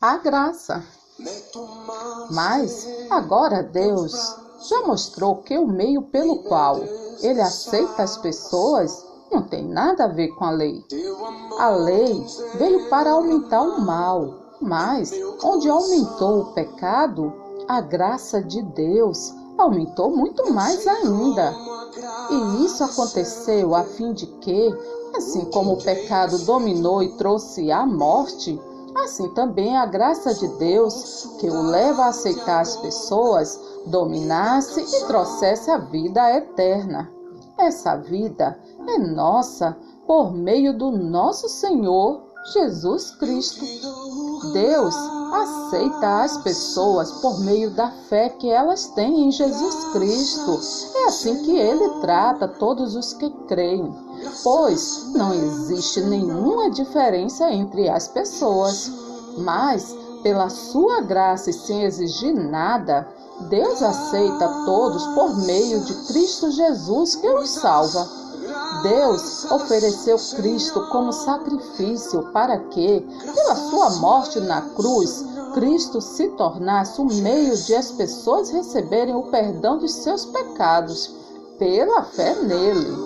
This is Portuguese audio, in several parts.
a graça. Mas agora Deus já mostrou que o meio pelo qual ele aceita as pessoas não tem nada a ver com a lei. A lei veio para aumentar o mal, mas onde aumentou o pecado, a graça de Deus aumentou muito mais ainda. E isso aconteceu a fim de que, assim como o pecado dominou e trouxe a morte, assim também a graça de Deus, que o leva a aceitar as pessoas, dominasse e trouxesse a vida eterna. Essa vida é nossa por meio do nosso Senhor Jesus Cristo. Deus aceita as pessoas por meio da fé que elas têm em Jesus Cristo. É assim que ele trata todos os que creem, pois não existe nenhuma diferença entre as pessoas. Mas, pela sua graça e sem exigir nada, Deus aceita todos por meio de Cristo Jesus que os salva. Deus ofereceu Cristo como sacrifício para que, pela sua morte na cruz, Cristo se tornasse o meio de as pessoas receberem o perdão dos seus pecados pela fé nele.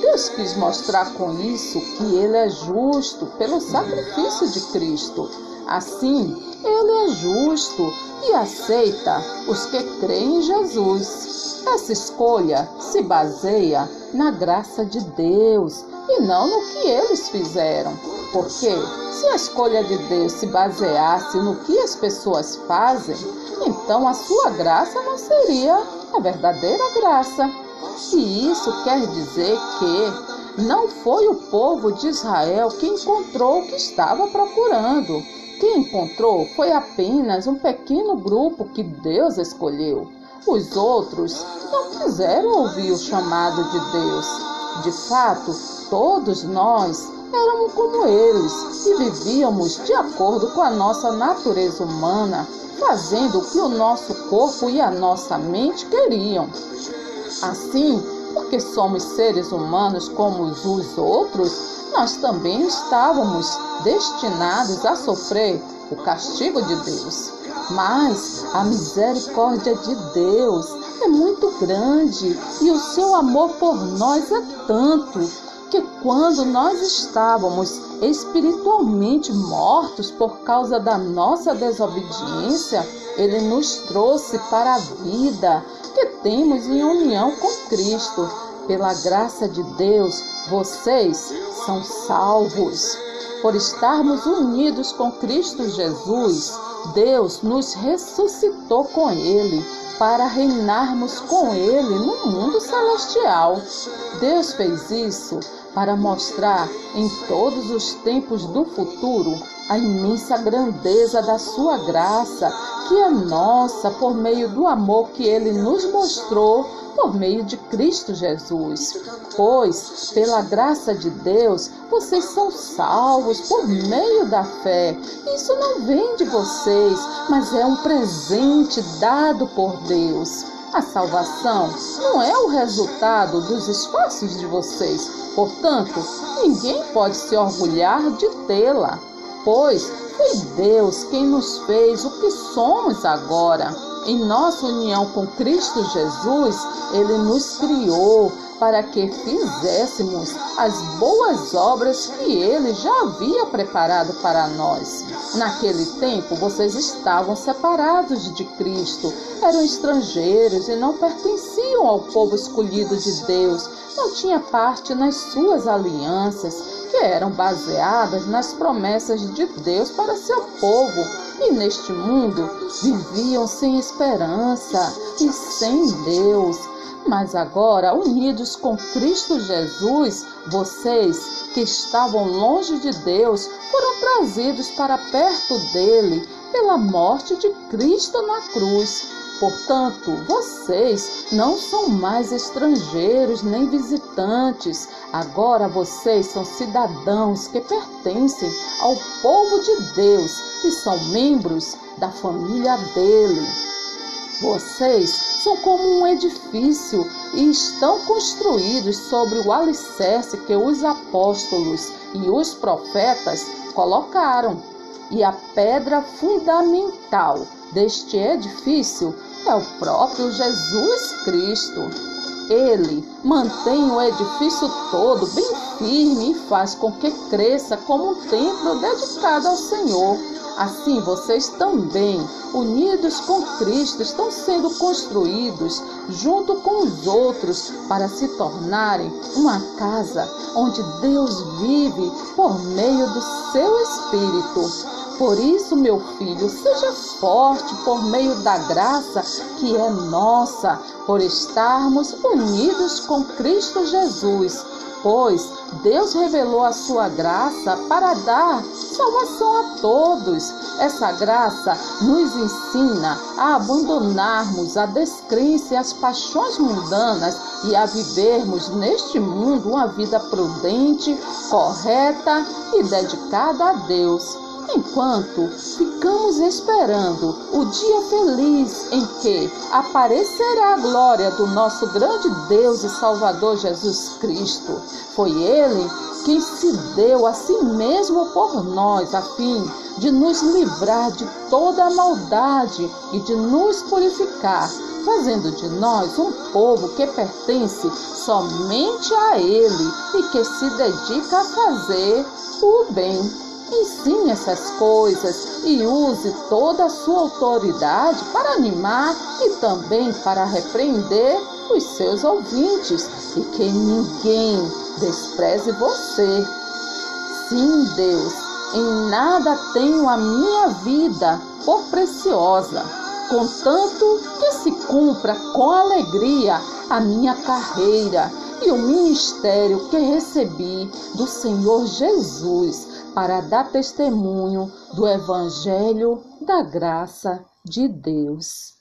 Deus quis mostrar com isso que ele é justo pelo sacrifício de Cristo. Assim, ele é justo e aceita os que creem em Jesus. Essa escolha se baseia na graça de Deus e não no que eles fizeram. Porque se a escolha de Deus se baseasse no que as pessoas fazem, então a sua graça não seria a verdadeira graça. E isso quer dizer que não foi o povo de Israel que encontrou o que estava procurando. Quem encontrou foi apenas um pequeno grupo que Deus escolheu. Os outros não quiseram ouvir o chamado de Deus. De fato, todos nós éramos como eles e vivíamos de acordo com a nossa natureza humana, fazendo o que o nosso corpo e a nossa mente queriam. Assim, porque somos seres humanos como os outros, nós também estávamos destinados a sofrer o castigo de Deus. Mas a misericórdia de Deus é muito grande e o seu amor por nós é tanto que quando nós estávamos espiritualmente mortos por causa da nossa desobediência, ele nos trouxe para a vida que temos em união com Cristo. Pela graça de Deus, vocês são salvos. Por estarmos unidos com Cristo Jesus, Deus nos ressuscitou com Ele para reinarmos com Ele no mundo celestial. Deus fez isso para mostrar em todos os tempos do futuro a imensa grandeza da Sua graça, que é nossa por meio do amor que Ele nos mostrou por meio de Cristo Jesus. Pois, pela graça de Deus, vocês são salvos por meio da fé. Isso não vem de vocês, mas é um presente dado por Deus. A salvação não é o resultado dos esforços de vocês, portanto, ninguém pode se orgulhar de tê-la, pois foi Deus quem nos fez o que somos agora. Em nossa união com Cristo Jesus, Ele nos criou para que fizéssemos as boas obras que Ele já havia preparado para nós. Naquele tempo, vocês estavam separados de Cristo, eram estrangeiros e não pertenciam ao povo escolhido de Deus, não tinha parte nas suas alianças, eram baseadas nas promessas de Deus para seu povo e neste mundo viviam sem esperança e sem Deus. Mas agora, unidos com Cristo Jesus, vocês que estavam longe de Deus foram trazidos para perto dele pela morte de Cristo na cruz. Portanto, vocês não são mais estrangeiros nem visitantes. Agora vocês são cidadãos que pertencem ao povo de Deus e são membros da família dele. Vocês são como um edifício e estão construídos sobre o alicerce que os apóstolos e os profetas colocaram. e a pedra fundamental deste edifício é o próprio Jesus Cristo. Ele mantém o edifício todo bem firme e faz com que cresça como um templo dedicado ao Senhor. Assim, vocês também, unidos com Cristo, estão sendo construídos junto com os outros para se tornarem uma casa onde Deus vive por meio do seu Espírito. Por isso, meu filho, seja forte por meio da graça que é nossa, por estarmos unidos com Cristo Jesus. Pois Deus revelou a sua graça para dar salvação a todos. Essa graça nos ensina a abandonarmos a descrença e as paixões mundanas e a vivermos neste mundo uma vida prudente, correta e dedicada a Deus enquanto ficamos esperando o dia feliz em que aparecerá a glória do nosso grande Deus e Salvador Jesus Cristo. Foi Ele quem se deu a si mesmo por nós, a fim de nos livrar de toda a maldade e de nos purificar, fazendo de nós um povo que pertence somente a Ele e que se dedica a fazer o bem. Ensine essas coisas. E use toda a sua autoridade para animar e também para repreender os seus ouvintes e que ninguém despreze você. Sim, Deus, em nada tenho a minha vida por preciosa, contanto que se cumpra com alegria a minha carreira e o ministério que recebi do Senhor Jesus para dar testemunho do Evangelho da graça de Deus.